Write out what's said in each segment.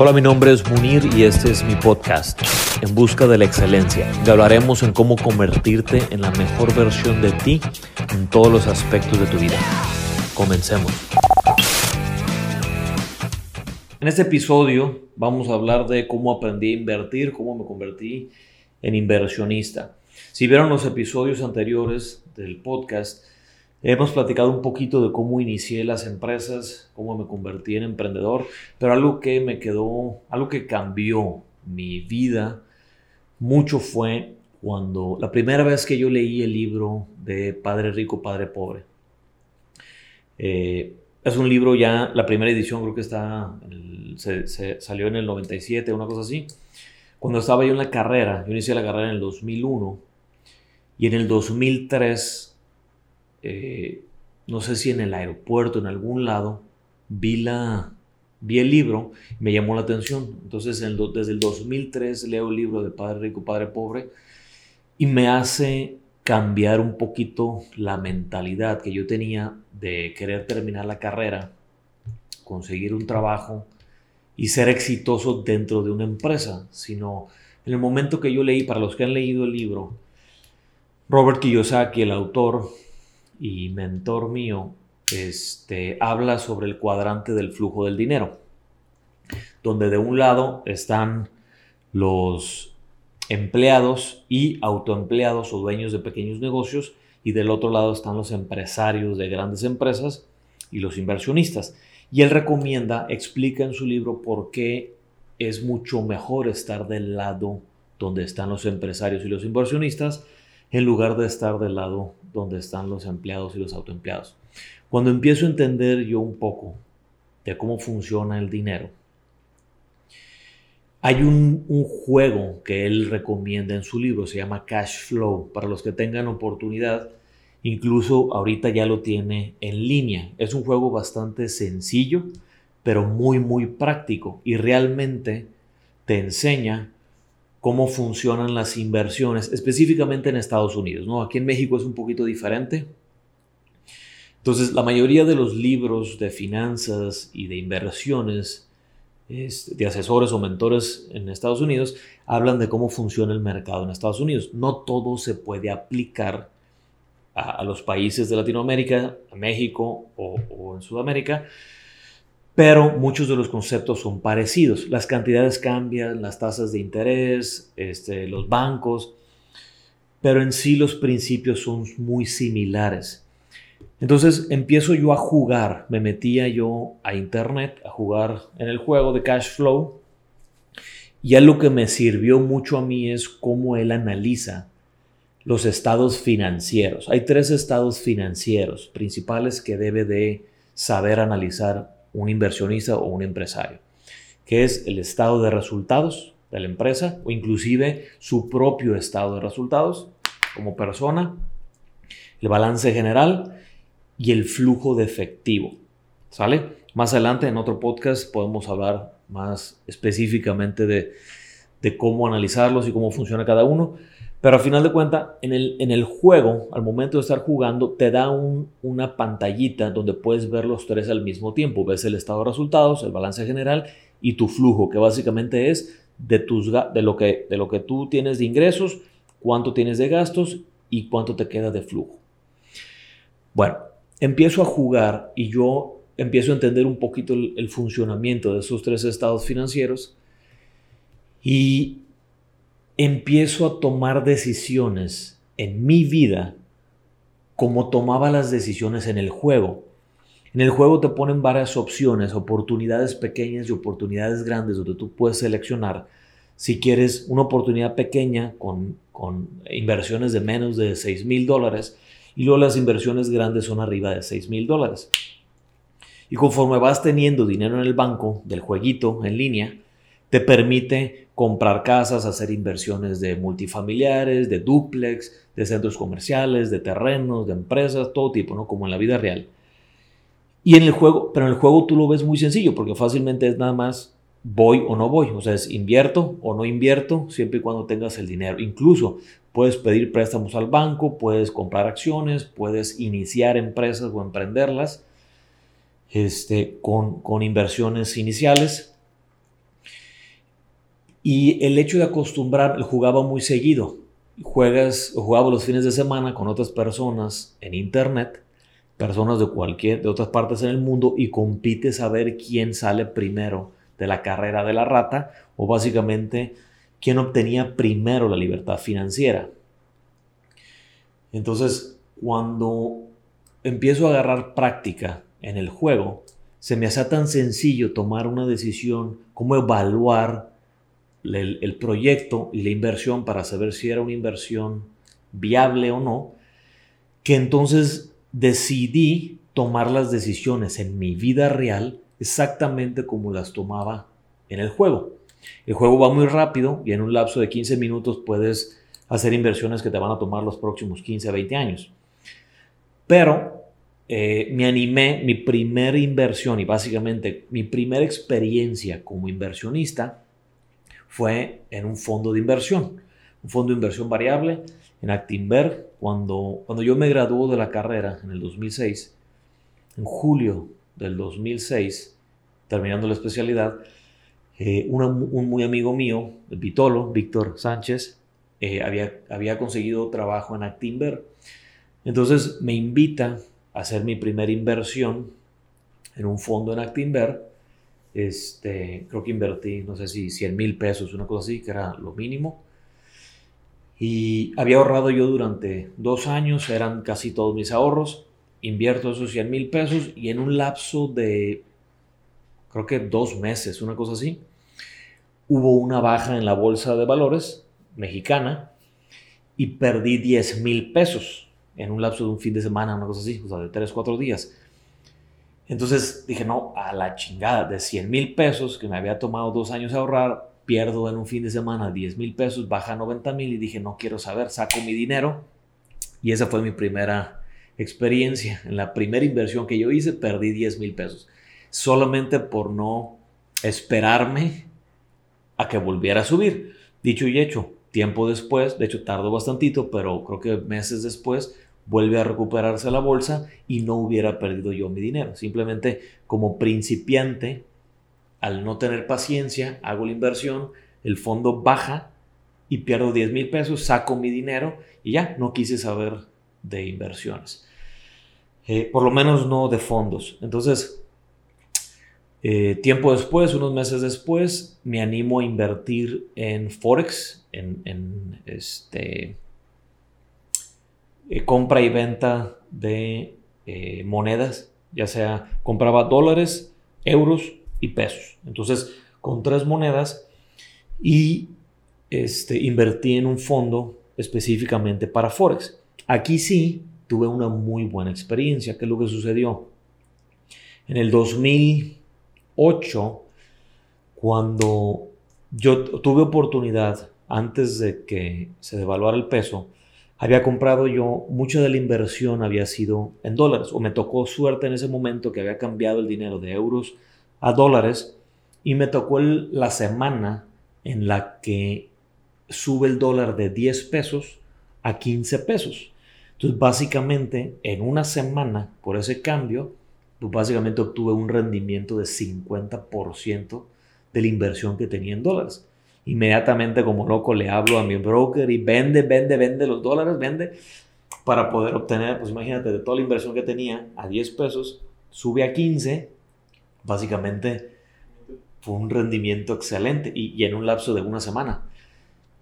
Hola, mi nombre es Munir y este es mi podcast, En Busca de la Excelencia. Te hablaremos en cómo convertirte en la mejor versión de ti en todos los aspectos de tu vida. Comencemos. En este episodio vamos a hablar de cómo aprendí a invertir, cómo me convertí en inversionista. Si vieron los episodios anteriores del podcast, Hemos platicado un poquito de cómo inicié las empresas, cómo me convertí en emprendedor, pero algo que me quedó, algo que cambió mi vida mucho fue cuando la primera vez que yo leí el libro de Padre Rico, Padre Pobre. Eh, es un libro ya, la primera edición creo que está, se, salió en el 97, una cosa así. Cuando estaba yo en la carrera, yo inicié la carrera en el 2001 y en el 2003 eh, no sé si en el aeropuerto, en algún lado, vi, la, vi el libro, me llamó la atención. Entonces, desde el 2003 leo el libro de Padre Rico, Padre Pobre, y me hace cambiar un poquito la mentalidad que yo tenía de querer terminar la carrera, conseguir un trabajo y ser exitoso dentro de una empresa, sino en el momento que yo leí, para los que han leído el libro, Robert Kiyosaki, el autor, y mentor mío, este, habla sobre el cuadrante del flujo del dinero, donde de un lado están los empleados y autoempleados o dueños de pequeños negocios y del otro lado están los empresarios de grandes empresas y los inversionistas. Y él recomienda, explica en su libro por qué es mucho mejor estar del lado donde están los empresarios y los inversionistas en lugar de estar del lado donde están los empleados y los autoempleados. Cuando empiezo a entender yo un poco de cómo funciona el dinero, hay un, juego que él recomienda en su libro, se llama Cash Flow. Para los que tengan oportunidad, incluso ahorita ya lo tiene en línea. Es un juego bastante sencillo, pero muy, muy práctico y realmente te enseña cómo funcionan las inversiones, específicamente en Estados Unidos. ¿no? Aquí en México es un poquito diferente. Entonces, la mayoría de los libros de finanzas y de inversiones de asesores o mentores en Estados Unidos hablan de cómo funciona el mercado en Estados Unidos. No todo se puede aplicar a, los países de Latinoamérica, México o en Sudamérica, pero muchos de los conceptos son parecidos. Las cantidades cambian, las tasas de interés, este, los bancos, pero en sí los principios son muy similares. Entonces empiezo yo a jugar, me metía yo a internet a jugar en el juego de cash flow y lo que me sirvió mucho a mí es cómo él analiza los estados financieros. Hay tres estados financieros principales que debe de saber analizar un inversionista o un empresario, que es el estado de resultados de la empresa o inclusive su propio estado de resultados como persona, el balance general y el flujo de efectivo. ¿Sale? Más adelante en otro podcast podemos hablar más específicamente de, de cómo analizarlos y cómo funciona cada uno. Pero al final de cuentas, en el, en el juego, al momento de estar jugando, te da una pantallita donde puedes ver los tres al mismo tiempo. Ves el estado de resultados, el balance general y tu flujo, que básicamente es de, tus, de, lo, que, de lo que tú tienes de ingresos, cuánto tienes de gastos y cuánto te queda de flujo. Bueno, empiezo a jugar y yo empiezo a entender un poquito el, el funcionamiento de esos tres estados financieros y empiezo a tomar decisiones en mi vida como tomaba las decisiones en el juego. En el juego te ponen varias opciones, oportunidades pequeñas y oportunidades grandes donde tú puedes seleccionar si quieres una oportunidad pequeña con, con inversiones de menos de 6 mil dólares y luego las inversiones grandes son arriba de 6 mil dólares. Y conforme vas teniendo dinero en el banco del jueguito en línea, te permite comprar casas, hacer inversiones de multifamiliares, de duplex, de centros comerciales, de terrenos, de empresas, todo tipo, ¿no? Como en la vida real. Y en el juego, pero en el juego tú lo ves muy sencillo, porque fácilmente es nada más voy o no voy, o sea, es invierto o no invierto, siempre y cuando tengas el dinero. Incluso puedes pedir préstamos al banco, puedes comprar acciones, puedes iniciar empresas o emprenderlas este, con, con inversiones iniciales Y el hecho de acostumbrar, jugaba muy seguido. Juegas, jugaba los fines de semana con otras personas en internet, personas de cualquier, de otras partes en el mundo, y compites a ver quién sale primero de la carrera de la rata, o básicamente quién obtenía primero la libertad financiera. Entonces, cuando empiezo a agarrar práctica en el juego, se me hace tan sencillo tomar una decisión, cómo evaluar el, proyecto y la inversión para saber si era una inversión viable o no, que entonces decidí tomar las decisiones en mi vida real exactamente como las tomaba en el juego. El juego va muy rápido y en un lapso de 15 minutos puedes hacer inversiones que te van a tomar los próximos 15 a 20 años. Pero eh, me animé, mi primera inversión y básicamente mi primera experiencia como inversionista fue en un fondo de inversión, un fondo de inversión variable en Actinver. Cuando, cuando yo me graduó de la carrera en el 2006, en julio del 2006, terminando la especialidad, eh, un muy amigo mío, el Vitolo, Víctor Sánchez, eh, había, había conseguido trabajo en Actinver. Entonces me invita a hacer mi primera inversión en un fondo en Actinver. Este, creo que invertí, no sé si 100 mil pesos, una cosa así, que era lo mínimo. Y había ahorrado yo durante dos años, eran casi todos mis ahorros. Invierto esos 100 mil pesos y en un lapso de, creo que dos meses, una cosa así, hubo una baja en la bolsa de valores mexicana y perdí 10 mil pesos en un lapso de un fin de semana, una cosa así, o sea, de 3, 4 días. Entonces dije, no, a la chingada, de 100 mil pesos que me había tomado dos años ahorrar, pierdo en un fin de semana 10 mil pesos, baja a 90 mil y dije, no quiero saber, saco mi dinero. Y esa fue mi primera experiencia. En la primera inversión que yo hice, perdí 10 mil pesos. Solamente por no esperarme a que volviera a subir. Dicho y hecho, tiempo después, de hecho tardó bastantito, pero creo que meses después vuelve a recuperarse la bolsa y no hubiera perdido yo mi dinero. Simplemente como principiante, al no tener paciencia, hago la inversión, el fondo baja y pierdo 10 mil pesos, saco mi dinero y ya no quise saber de inversiones. Eh, por lo menos no de fondos. Entonces, eh, tiempo después, unos meses después, me animo a invertir en Forex, en, este, eh, compra y venta de eh, monedas, ya sea compraba dólares, euros y pesos. Entonces, con tres monedas y este, invertí en un fondo específicamente para Forex. Aquí sí tuve una muy buena experiencia. ¿Qué es lo que sucedió? En el 2000 8, cuando yo tuve oportunidad, antes de que se devaluara el peso, había comprado yo, mucha de la inversión había sido en dólares, o me tocó suerte en ese momento que había cambiado el dinero de euros a dólares, y me tocó la semana en la que sube el dólar de 10 pesos a 15 pesos. Entonces, básicamente, en una semana, por ese cambio, pues básicamente obtuve un rendimiento de 50% de la inversión que tenía en dólares. Inmediatamente como loco le hablo a mi broker y vende, vende, vende los dólares, vende para poder obtener, pues imagínate, de toda la inversión que tenía a 10 pesos, sube a 15, básicamente fue un rendimiento excelente y, en un lapso de una semana.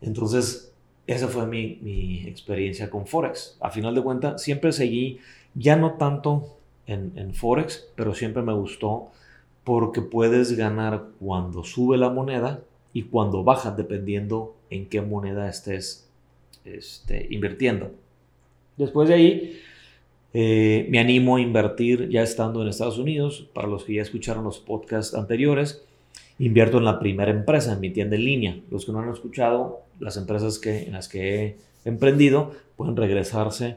Entonces, esa fue mi, mi experiencia con Forex. A final de cuentas, siempre seguí, ya no tanto en, Forex, pero siempre me gustó porque puedes ganar cuando sube la moneda y cuando baja, dependiendo en qué moneda estés este, invirtiendo. Después de ahí, eh, me animo a invertir ya estando en Estados Unidos. Para los que ya escucharon los podcasts anteriores, invierto en la primera empresa, en mi tienda en línea. Los que no han escuchado, las empresas que, en las que he emprendido pueden regresarse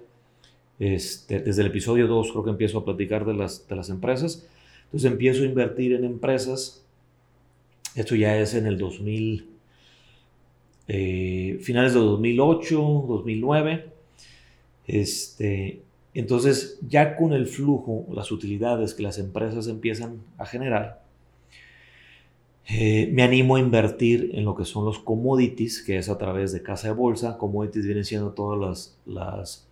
este, desde el episodio 2 creo que empiezo a platicar de las, de las empresas. Entonces empiezo a invertir en empresas. Esto ya es en el 2000, eh, finales de 2008, 2009. Este, entonces ya con el flujo, las utilidades que las empresas empiezan a generar, Eh, me animo a invertir en lo que son los commodities, que es a través de casa de bolsa. Commodities vienen siendo todos los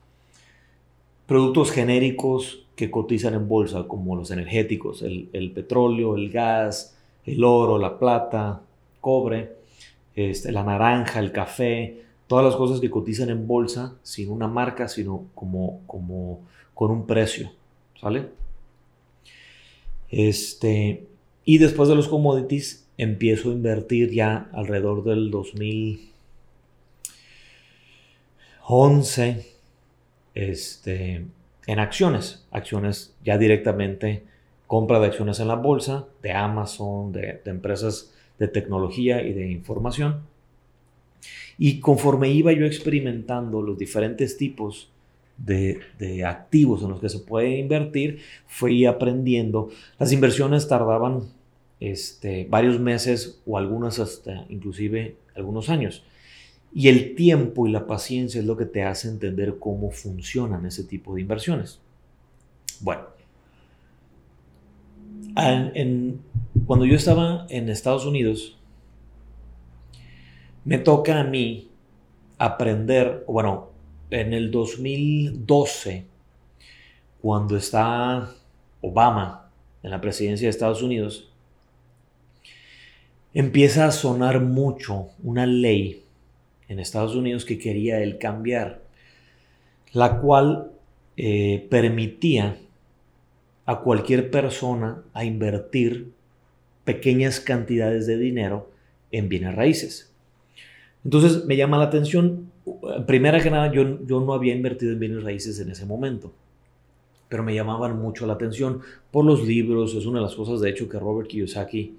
productos genéricos que cotizan en bolsa, como los energéticos, el, petróleo, el gas, el oro, la plata, cobre, este, la naranja, el café, todas las cosas que cotizan en bolsa sin una marca, sino como, como con un precio, ¿sale? Este, y después de los commodities empiezo a invertir ya alrededor del 2011 este, en acciones, acciones ya directamente, compra de acciones en la bolsa, de Amazon, de, empresas de tecnología y de información. Y conforme iba yo experimentando los diferentes tipos de, activos en los que se puede invertir, fui aprendiendo. Las inversiones tardaban este, varios meses o algunas hasta inclusive algunos años. Y el tiempo y la paciencia es lo que te hace entender cómo funcionan ese tipo de inversiones. Bueno, cuando yo estaba en Estados Unidos, me toca a mí aprender, bueno, en el 2012, cuando está Obama en la presidencia de Estados Unidos, empieza a sonar mucho una ley en Estados Unidos que quería él cambiar, la cual eh, permitía a cualquier persona a invertir pequeñas cantidades de dinero en bienes raíces. Entonces me llama la atención, primera que nada, yo, yo no había invertido en bienes raíces en ese momento, pero me llamaban mucho la atención por los libros, es una de las cosas de hecho que Robert Kiyosaki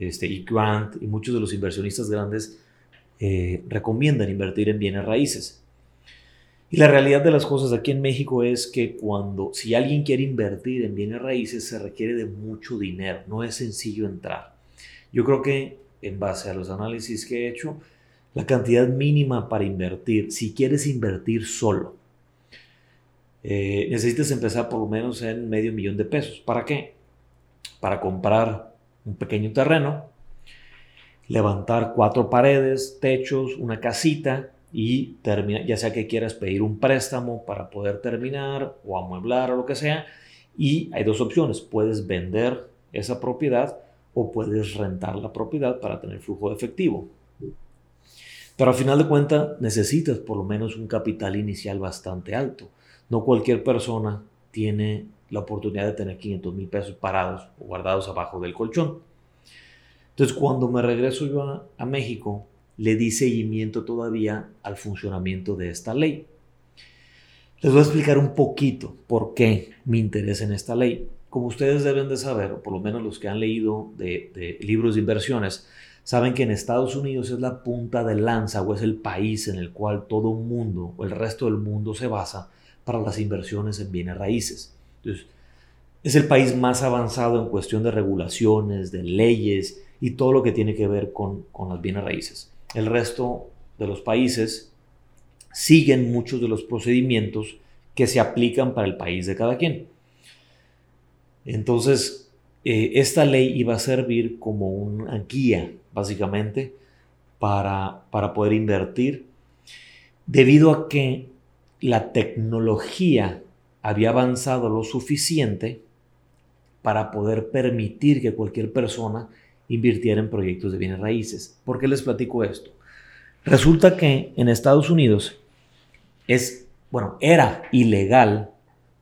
este, y Grant y muchos de los inversionistas grandes eh, recomiendan invertir en bienes raíces. Y la realidad de las cosas aquí en México es que cuando, si alguien quiere invertir en bienes raíces, se requiere de mucho dinero, no es sencillo entrar. Yo creo que en base a los análisis que he hecho, la cantidad mínima para invertir, si quieres invertir solo, eh, necesitas empezar por lo menos en medio millón de pesos. ¿Para qué? Para comprar un pequeño terreno, levantar cuatro paredes, techos, una casita y ya sea que quieras pedir un préstamo para poder terminar o amueblar o lo que sea. Y hay dos opciones, puedes vender esa propiedad o puedes rentar la propiedad para tener flujo de efectivo. Pero al final de cuentas necesitas por lo menos un capital inicial bastante alto. No cualquier persona tiene la oportunidad de tener 500 mil pesos parados o guardados abajo del colchón. Entonces cuando me regreso yo a, México, le di seguimiento todavía al funcionamiento de esta ley. Les voy a explicar un poquito por qué me interesa en esta ley. Como ustedes deben de saber, o por lo menos los que han leído de, libros de inversiones, saben que en Estados Unidos es la punta de lanza o es el país en el cual todo el mundo o el resto del mundo se basa para las inversiones en bienes raíces. Es el país más avanzado en cuestión de regulaciones, de leyes y todo lo que tiene que ver con las bienes raíces. El resto de los países siguen muchos de los procedimientos que se aplican para el país de cada quien. Entonces, eh, esta ley iba a servir como una guía básicamente, para, para poder invertir, debido a que la tecnología había avanzado lo suficiente para poder permitir que cualquier persona invirtiera en proyectos de bienes raíces. ¿Por qué les platico esto? Resulta que en Estados Unidos es, bueno, era ilegal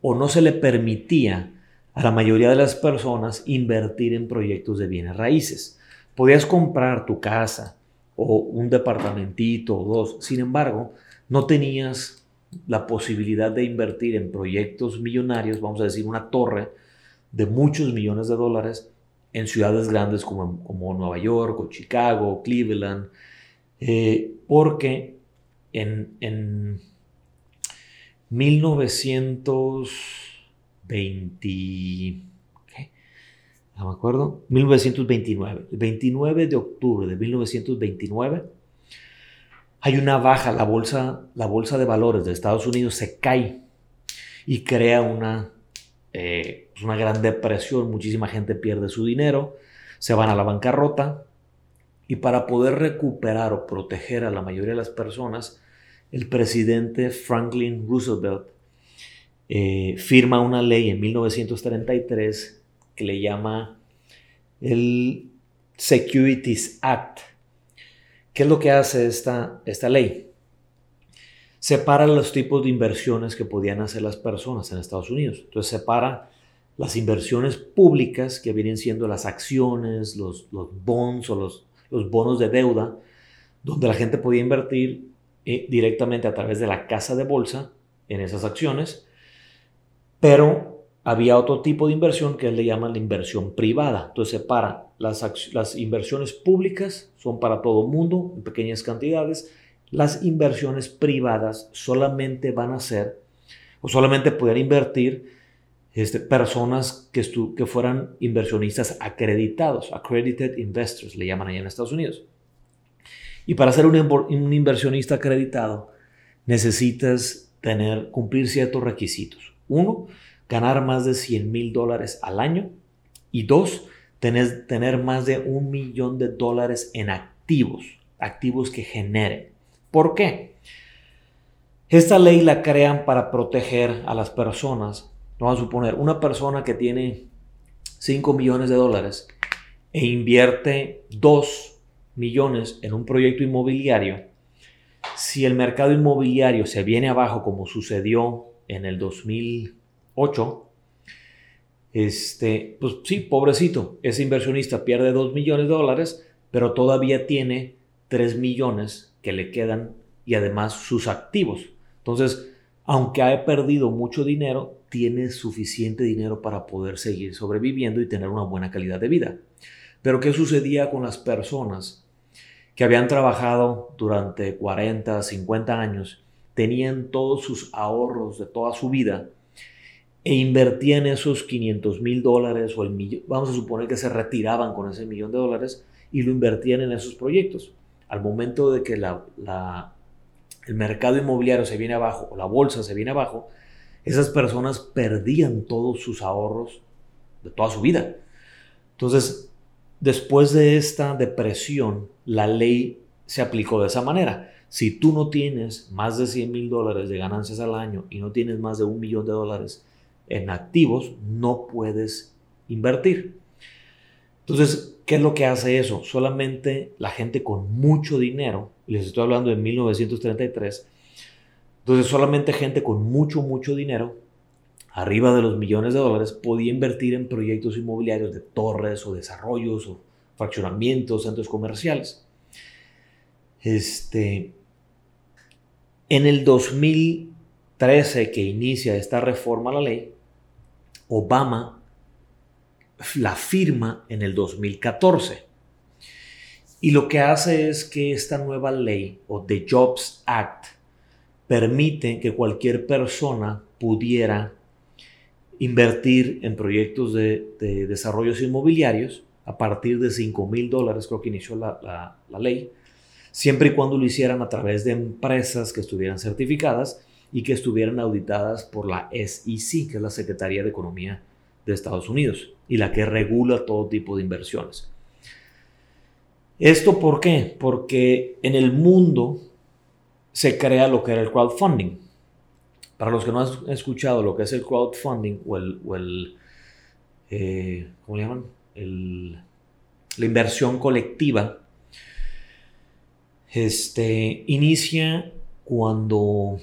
o no se le permitía a la mayoría de las personas invertir en proyectos de bienes raíces. Podías comprar tu casa o un departamentito o dos, sin embargo, no tenías la posibilidad de invertir en proyectos millonarios, vamos a decir una torre de muchos millones de dólares en ciudades grandes como, como Nueva York o Chicago, Cleveland, eh, porque en, en 1920 no me acuerdo, 1929. El 29 de octubre de 1929 hay una baja, la bolsa, la bolsa de valores de Estados Unidos se cae y crea una, eh, pues una gran depresión, muchísima gente pierde su dinero, se van a la bancarrota, Y para poder recuperar o proteger a la mayoría de las personas, el presidente Franklin Roosevelt eh, firma una ley en 1933 que le llama el Securities Act. ¿Qué es lo que hace esta, esta ley? Separa los tipos de inversiones que podían hacer las personas en Estados Unidos. Entonces separa las inversiones públicas, que vienen siendo las acciones, los, los bonds o los, los bonos de deuda, donde la gente podía invertir eh, directamente a través de la casa de bolsa en esas acciones, pero había otro tipo de inversión que él le llama la inversión privada. Entonces separa las, las inversiones públicas, son para todo el mundo en pequeñas cantidades, las inversiones privadas solamente van a ser o solamente pueden invertir este, personas que, que fueran inversionistas acreditados, accredited investors, le llaman allá en Estados Unidos. Y para ser un, inversionista acreditado, necesitas tener, cumplir ciertos requisitos. Uno, ganar más de 100 mil dólares al año. Y dos, tener, tener más de un millón de dólares en activos, activos que generen. ¿Por qué? Esta ley la crean para proteger a las personas. Vamos a suponer, una persona que tiene 5 millones de dólares e invierte 2 millones en un proyecto inmobiliario, si el mercado inmobiliario se viene abajo como sucedió en el 2008, este, pues sí, pobrecito, ese inversionista pierde 2 millones de dólares, pero todavía tiene 3 millones que le quedan y además sus activos. Entonces, aunque haya perdido mucho dinero, tiene suficiente dinero para poder seguir sobreviviendo y tener una buena calidad de vida. Pero ¿qué sucedía con las personas que habían trabajado durante 40, 50 años, tenían todos sus ahorros de toda su vida e invertían esos 500 mil dólares o el millón, vamos a suponer que se retiraban con ese millón de dólares y lo invertían en esos proyectos. Al momento de que el mercado inmobiliario se viene abajo o la bolsa se viene abajo, esas personas perdían todos sus ahorros de toda su vida. Entonces, Después de esta depresión, la ley se aplicó de esa manera. Si tú no tienes más de 100 mil dólares de ganancias al año y no tienes más de un millón de dólares en activos, no puedes invertir. Entonces, ¿qué es lo que hace eso? Solamente la gente con mucho dinero, les estoy hablando de 1933, entonces solamente gente con mucho, mucho dinero arriba de los millones de dólares, podía invertir en proyectos inmobiliarios de torres o desarrollos o fraccionamientos, centros comerciales. Este, en el 2013 que inicia esta reforma a la ley, Obama la firma en el 2014. Y lo que hace es que esta nueva ley o The Jobs Act permite que cualquier persona pudiera invertir en proyectos de, desarrollos inmobiliarios a partir de 5 mil dólares, creo que inició la, ley, siempre y cuando lo hicieran a través de empresas que estuvieran certificadas y que estuvieran auditadas por la SEC, que es la Secretaría de Economía de Estados Unidos y la que regula todo tipo de inversiones. ¿Esto por qué? Porque en el mundo se crea lo que era el crowdfunding. Para los que no han escuchado lo que es el crowdfunding o el, eh, ¿cómo le llaman? la inversión colectiva, este, inicia cuando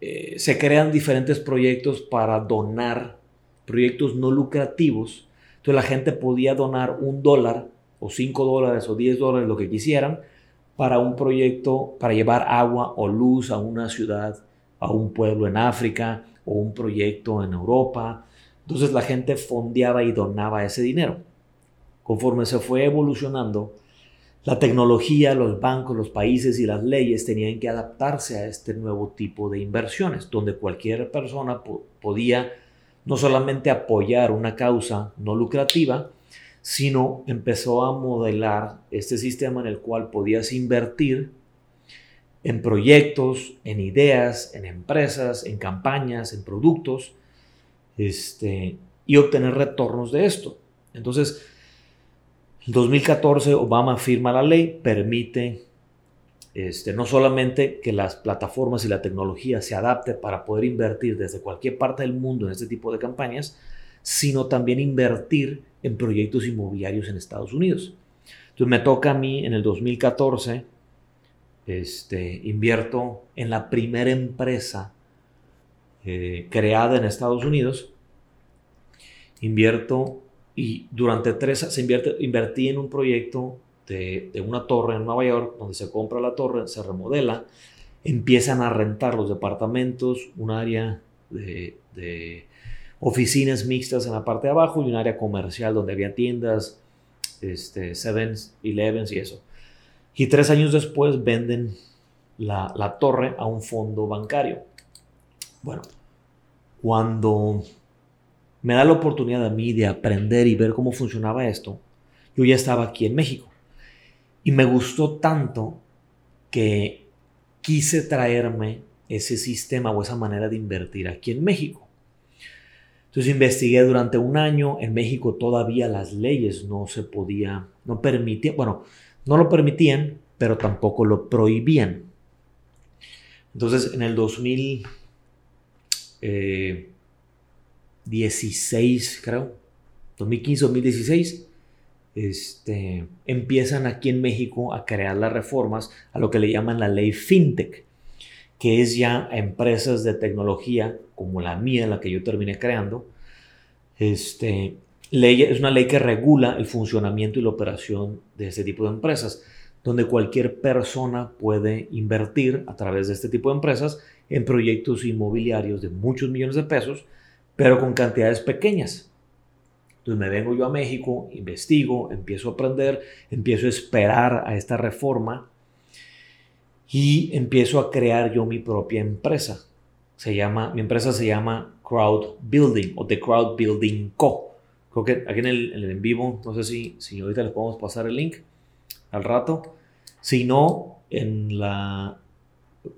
eh, se crean diferentes proyectos para donar proyectos no lucrativos. Entonces la gente podía donar un dólar o cinco dólares o diez dólares, lo que quisieran, para un proyecto, para llevar agua o luz a una ciudad a un pueblo en África o un proyecto en Europa. Entonces la gente fondeaba y donaba ese dinero. Conforme se fue evolucionando, la tecnología, los bancos, los países y las leyes tenían que adaptarse a este nuevo tipo de inversiones, donde cualquier persona podía no solamente apoyar una causa no lucrativa, sino empezó a modelar este sistema en el cual podías invertir en proyectos, en ideas, en empresas, en campañas, en productos, este, y obtener retornos de esto. Entonces, En 2014 Obama firma la ley, permite este, no solamente que las plataformas y la tecnología se adapte para poder invertir desde cualquier parte del mundo en este tipo de campañas, sino también invertir en proyectos inmobiliarios en Estados Unidos. Entonces me toca a mí en el 2014, este, invierto en la primera empresa eh, creada en Estados Unidos, invierto y durante tres, se invierte, invertí en un proyecto de, una torre en Nueva York, donde se compra la torre, se remodela, empiezan a rentar los departamentos, un área de, oficinas mixtas en la parte de abajo y un área comercial donde había tiendas, este, Sevens, Elevens y eso. Y tres años después venden la torre a un fondo bancario. Bueno, cuando me da la oportunidad a mí de aprender y ver cómo funcionaba esto, yo ya estaba aquí en México. Y me gustó tanto que quise traerme ese sistema o esa manera de invertir aquí en México. Entonces investigué durante un año. En México todavía las leyes no se podía, no permitían, bueno, no lo permitían, pero tampoco lo prohibían. Entonces en el 2016, creo, 2015-2016, este, empiezan aquí en México a crear las reformas a lo que le llaman la ley FinTech que es ya empresas de tecnología como la mía, la que yo terminé creando, este, es una ley que regula el funcionamiento y la operación de este tipo de empresas, donde cualquier persona puede invertir a través de este tipo de empresas en proyectos inmobiliarios de muchos millones de pesos, pero con cantidades pequeñas. Entonces me vengo yo a México, investigo, empiezo a aprender, empiezo a esperar a esta reforma y empiezo a crear yo mi propia empresa. Se llama, mi empresa se llama Crowd Building o The Crowd Building Co. Creo que aquí en el, en vivo, no sé si, si ahorita les podemos pasar el link al rato. Si no, en la,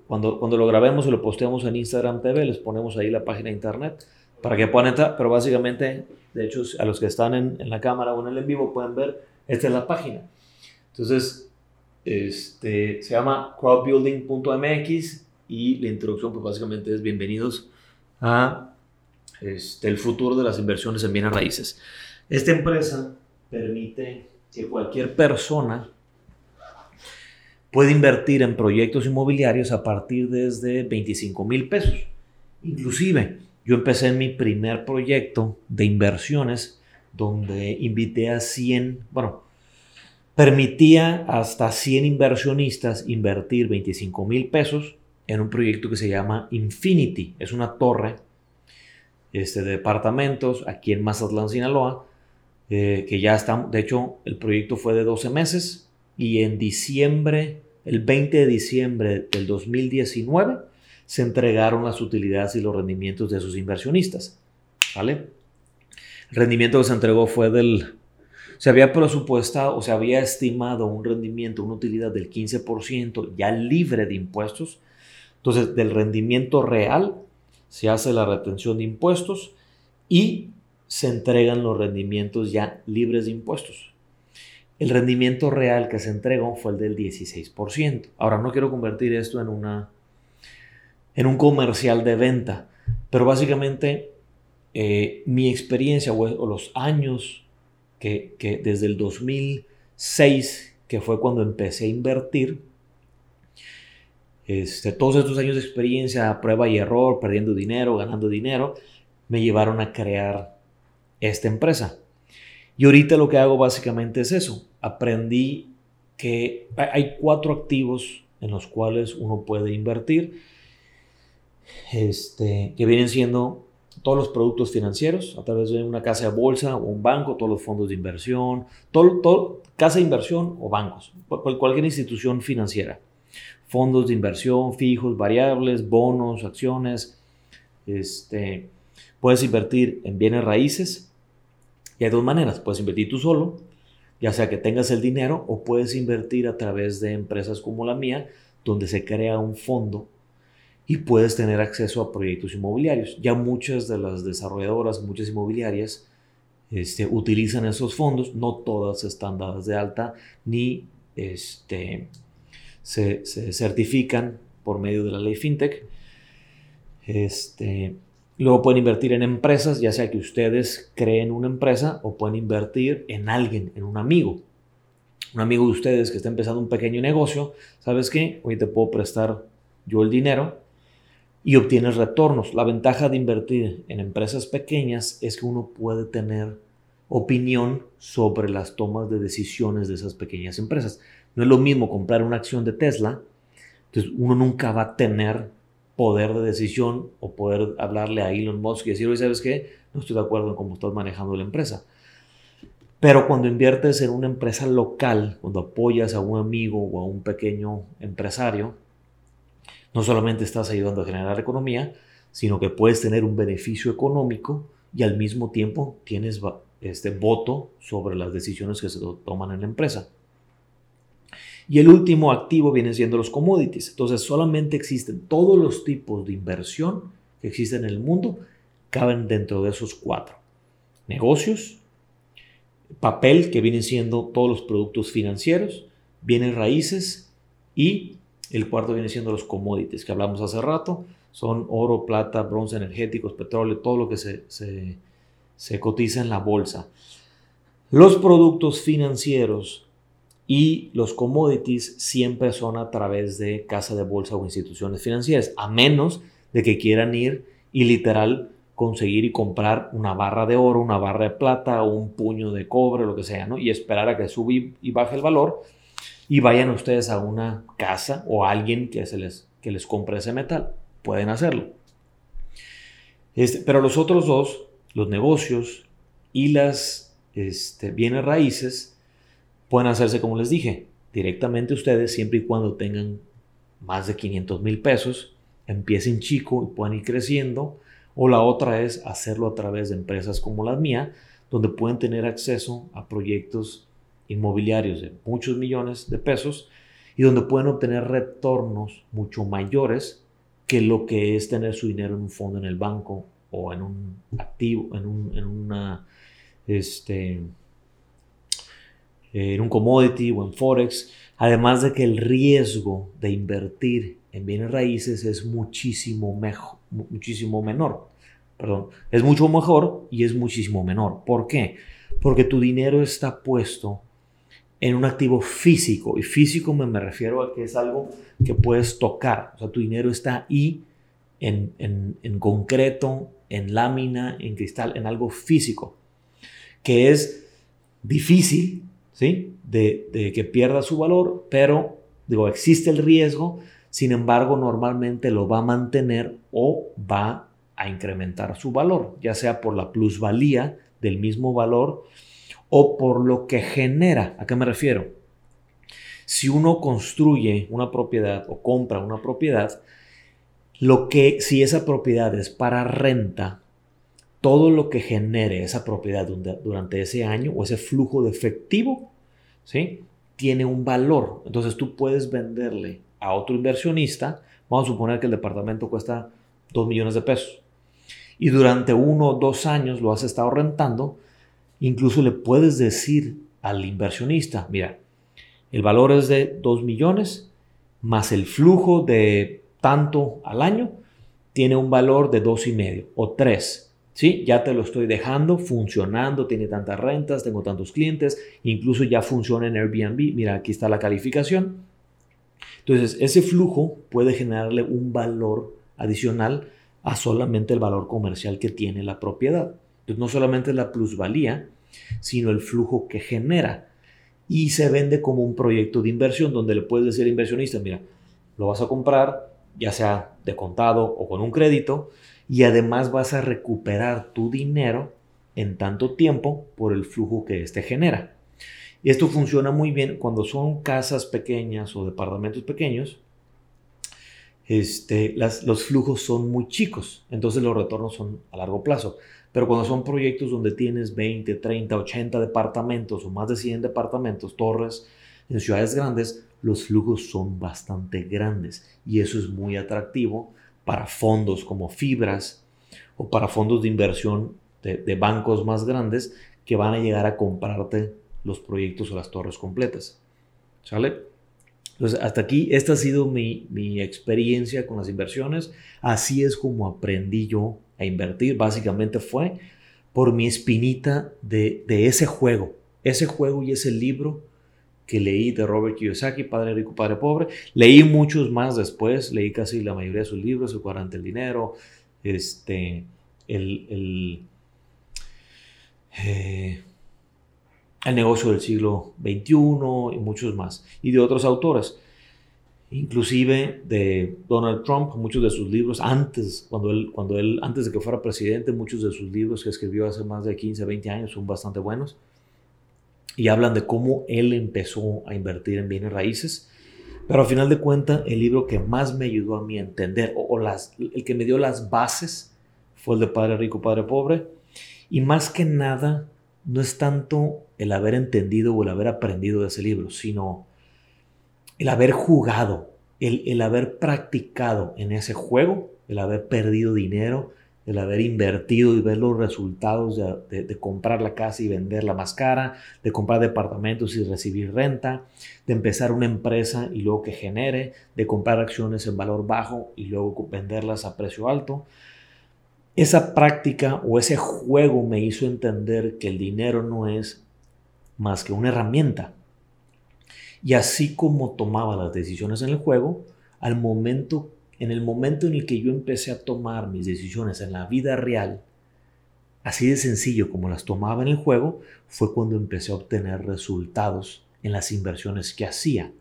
cuando, cuando lo grabemos y lo posteamos en Instagram TV, les ponemos ahí la página de internet para que puedan entrar. Pero básicamente, de hecho, a los que están en, la cámara o en el en vivo pueden ver, esta es la página. Entonces, este, se llama crowdbuilding.mx y la introducción pues básicamente es bienvenidos a este, el futuro de las inversiones en bienes raíces. Esta empresa permite que cualquier persona pueda invertir en proyectos inmobiliarios a partir desde 25 mil pesos. Inclusive, yo empecé en mi primer proyecto de inversiones donde invité a 100, bueno, permitía hasta 100 inversionistas invertir 25 mil pesos en un proyecto que se llama Infinity. Es una torre este, de departamentos aquí en Mazatlán, Sinaloa, eh, que ya está, de hecho, el proyecto fue de 12 meses y en diciembre, el 20 de diciembre del 2019, se entregaron las utilidades y los rendimientos de sus inversionistas. ¿Vale? El rendimiento que se entregó fue del se había presupuestado o se había estimado un rendimiento, una utilidad del 15% ya libre de impuestos. Entonces, del rendimiento real se hace la retención de impuestos y se entregan los rendimientos ya libres de impuestos. El rendimiento real que se entregó fue el del 16%. Ahora no quiero convertir esto en una en un comercial de venta, pero básicamente eh, mi experiencia o los años que, desde el 2006, que fue cuando empecé a invertir, este, todos estos años de experiencia, prueba y error, perdiendo dinero, ganando dinero, me llevaron a crear esta empresa. Y ahorita lo que hago básicamente es eso. Aprendí que hay cuatro activos en los cuales uno puede invertir, este, que vienen siendo todos los productos financieros a través de una casa de bolsa o un banco, todos los fondos de inversión, todo, todo, casa de inversión o bancos, cualquier institución financiera. Fondos de inversión fijos, variables, bonos, acciones. Este, puedes invertir en bienes raíces y hay dos maneras. Puedes invertir tú solo, ya sea que tengas el dinero, o puedes invertir a través de empresas como la mía, donde se crea un fondo y puedes tener acceso a proyectos inmobiliarios. Ya muchas de las desarrolladoras, muchas inmobiliarias, este, utilizan esos fondos. No todas están dadas de alta ni este, se, certifican por medio de la ley FinTech. Este, luego pueden invertir en empresas, ya sea que ustedes creen una empresa o pueden invertir en alguien, en un amigo. Un amigo de ustedes que está empezando un pequeño negocio, ¿sabes qué? Hoy te puedo prestar yo el dinero y obtienes retornos. La ventaja de invertir en empresas pequeñas es que uno puede tener opinión sobre las tomas de decisiones de esas pequeñas empresas. No es lo mismo comprar una acción de Tesla, entonces uno nunca va a tener poder de decisión o poder hablarle a Elon Musk y decir, oye, ¿sabes qué? No estoy de acuerdo en cómo estás manejando la empresa. Pero cuando inviertes en una empresa local, cuando apoyas a un amigo o a un pequeño empresario, no solamente estás ayudando a generar economía, sino que puedes tener un beneficio económico y al mismo tiempo tienes este voto sobre las decisiones que se toman en la empresa. Y el último activo viene siendo los commodities. Entonces solamente existen todos los tipos de inversión que existen en el mundo, caben dentro de esos cuatro. Negocios, papel, que vienen siendo todos los productos financieros, bienes raíces y el cuarto viene siendo los commodities que hablamos hace rato. Son oro, plata, bronce, energéticos, petróleo, todo lo que se, cotiza en la bolsa. Los productos financieros y los commodities siempre son a través de casa de bolsa o instituciones financieras, a menos de que quieran ir y literal conseguir y comprar una barra de oro, una barra de plata o un puño de cobre, lo que sea, ¿no? Y esperar a que suba y baje el valor y vayan ustedes a una casa o a alguien que, se les, que les compre ese metal. Pueden hacerlo. Este, pero los otros dos, los negocios y las este, bienes raíces, pueden hacerse como les dije, directamente ustedes siempre y cuando tengan más de 500 mil pesos, empiecen chico y puedan ir creciendo. O la otra es hacerlo a través de empresas como la mía, donde pueden tener acceso a proyectos inmobiliarios de muchos millones de pesos y donde pueden obtener retornos mucho mayores que lo que es tener su dinero en un fondo en el banco o en un activo, en un, en una, este, en un commodity o en forex. Además de que el riesgo de invertir en bienes raíces es muchísimo, muchísimo menor. Perdón, es mucho mejor y es muchísimo menor. ¿Por qué? Porque tu dinero está puesto en un activo físico. Y físico me, refiero a que es algo que puedes tocar. O sea, tu dinero está ahí en, concreto, en lámina, en cristal, en algo físico. Que es difícil, ¿sí? De, de que pierda su valor, pero, digo, existe el riesgo. Sin embargo, normalmente lo va a mantener o va a incrementar su valor, ya sea por la plusvalía del mismo valor o por lo que genera. ¿A qué me refiero? Si uno construye una propiedad o compra una propiedad, lo que si esa propiedad es para renta, todo lo que genere esa propiedad durante ese año o ese flujo de efectivo, ¿sí? Tiene un valor. Entonces tú puedes venderle a otro inversionista, vamos a suponer que el departamento cuesta 2 millones de pesos, y durante uno o dos años lo has estado rentando, Incluso le puedes decir al inversionista, mira, el valor es de 2 millones, más el flujo de tanto al año tiene un valor de dos y medio o 3. ¿Sí? Ya te lo estoy dejando funcionando, tiene tantas rentas, tengo tantos clientes, incluso ya funciona en Airbnb. Mira, aquí está la calificación. Entonces, ese flujo puede generarle un valor adicional a solamente el valor comercial que tiene la propiedad. Entonces, no solamente la plusvalía, sino el flujo que genera. Y se vende como un proyecto de inversión donde le puedes decir al inversionista, mira, lo vas a comprar, ya sea de contado o con un crédito, y además vas a recuperar tu dinero en tanto tiempo por el flujo que éste genera. Y esto funciona muy bien cuando son casas pequeñas o departamentos pequeños. Este, los flujos son muy chicos, entonces los retornos son a largo plazo. Pero cuando son proyectos donde tienes 20, 30, 80 departamentos o más de 100 departamentos, torres, en ciudades grandes, los flujos son bastante grandes y eso es muy atractivo para fondos como fibras o para fondos de inversión de, bancos más grandes que van a llegar a comprarte los proyectos o las torres completas. ¿Sale? Entonces, hasta aquí, esta ha sido mi, experiencia con las inversiones. Así es como aprendí yo a invertir. Básicamente fue por mi espinita de, ese juego. Ese juego y ese libro que leí de Robert Kiyosaki, Padre Rico, Padre Pobre. Leí muchos más después, leí casi la mayoría de sus libros, El cuadrante del dinero, este, el, el, eh, el negocio del siglo XXI y muchos más. Y de otros autores, inclusive de Donald Trump, muchos de sus libros, antes, cuando él, cuando él, antes de que fuera presidente, muchos de sus libros que escribió hace más de 15, 20 años son bastante buenos y hablan de cómo él empezó a invertir en bienes raíces. Pero al final de cuentas, el libro que más me ayudó a mí entender, o, las, el que me dio las bases, fue el de Padre Rico, Padre Pobre. Y más que nada, no es tanto el haber entendido o el haber aprendido de ese libro, sino el haber jugado, el, el haber practicado en ese juego, el haber perdido dinero, el haber invertido y ver los resultados de, comprar la casa y venderla más cara, de comprar departamentos y recibir renta, de empezar una empresa y luego que genere, de comprar acciones en valor bajo y luego venderlas a precio alto. Esa práctica o ese juego me hizo entender que el dinero no es más que una herramienta. Y así como tomaba las decisiones en el juego, al momento en el momento en el que yo empecé a tomar mis decisiones en la vida real, así de sencillo como las tomaba en el juego, fue cuando empecé a obtener resultados en las inversiones que hacía.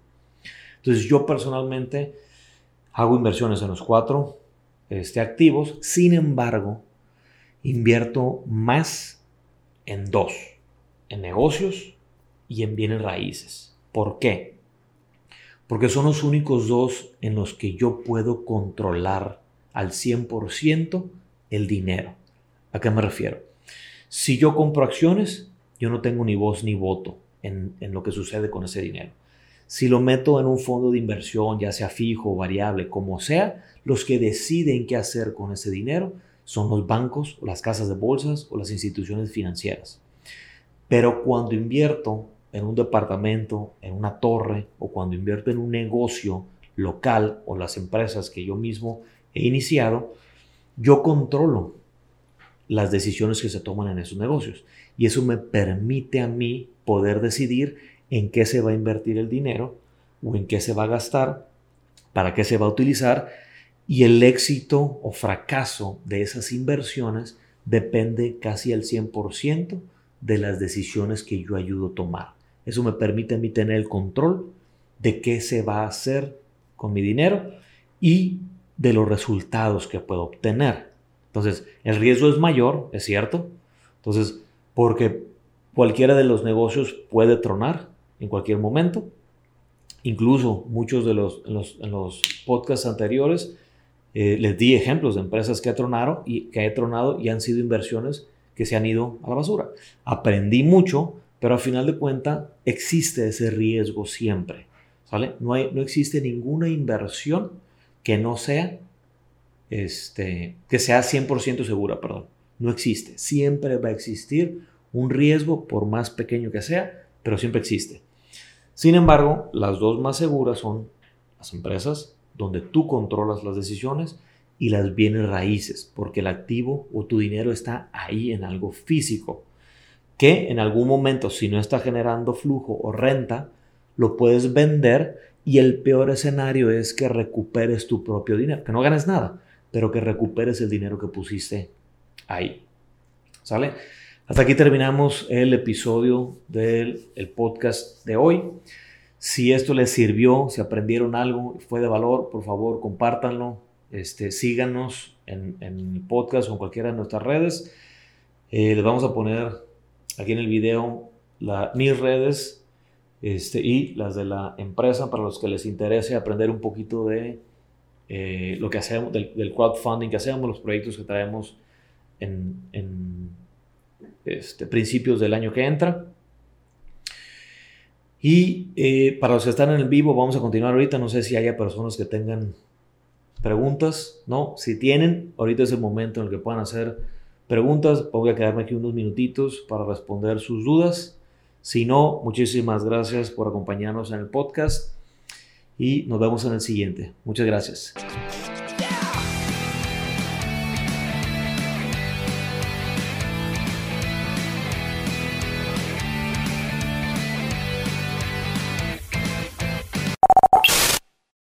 Entonces yo personalmente hago inversiones en los cuatro este, activos, sin embargo, invierto más en dos, en negocios y en bienes raíces. ¿Por qué? porque son los únicos dos en los que yo puedo controlar al 100% el dinero. ¿A qué me refiero? Si yo compro acciones, yo no tengo ni voz ni voto en, lo que sucede con ese dinero. Si lo meto en un fondo de inversión, ya sea fijo o variable, como sea, los que deciden qué hacer con ese dinero son los bancos, las casas de bolsas o las instituciones financieras. Pero cuando invierto en un departamento, en una torre o cuando invierto en un negocio local o las empresas que yo mismo he iniciado, yo controlo las decisiones que se toman en esos negocios. Y eso me permite a mí poder decidir en qué se va a invertir el dinero o en qué se va a gastar, para qué se va a utilizar. Y el éxito o fracaso de esas inversiones depende casi al 100% de las decisiones que yo ayudo a tomar. Eso me permite a mí tener el control de qué se va a hacer con mi dinero y de los resultados que puedo obtener. Entonces, el riesgo es mayor, es cierto. Entonces, porque cualquiera de los negocios puede tronar en cualquier momento. Incluso muchos de los, en los, podcasts anteriores eh, les di ejemplos de empresas que, tronaron y, que he tronado y han sido inversiones que se han ido a la basura. Aprendí mucho pero al final de cuentas existe ese riesgo siempre. ¿sale? No, hay, no existe ninguna inversión que no sea, este, que sea 100% segura, perdón. No existe. Siempre va a existir un riesgo, por más pequeño que sea, pero siempre existe. Sin embargo, las dos más seguras son las empresas donde tú controlas las decisiones y las bienes raíces, porque el activo o tu dinero está ahí en algo físico que en algún momento, si no está generando flujo o renta, lo puedes vender y el peor escenario es que recuperes tu propio dinero, que no ganes nada, pero que recuperes el dinero que pusiste ahí. ¿Sale? Hasta aquí terminamos el episodio del podcast de hoy. Si esto les sirvió, si aprendieron algo, fue de valor, por favor compártanlo, este, síganos en, el podcast o en cualquiera de nuestras redes. Eh, les vamos a poner aquí en el video mis redes este, y las de la empresa para los que les interese aprender un poquito de eh, lo que hacemos, del, crowdfunding que hacemos, los proyectos que traemos en, este, principios del año que entra. Y eh, para los que están en el vivo, vamos a continuar ahorita. No sé si haya personas que tengan preguntas. No, si tienen, ahorita es el momento en el que puedan hacer preguntas, voy a quedarme aquí unos minutitos para responder sus dudas. Si no, muchísimas gracias por acompañarnos en el podcast y nos vemos en el siguiente. Muchas gracias.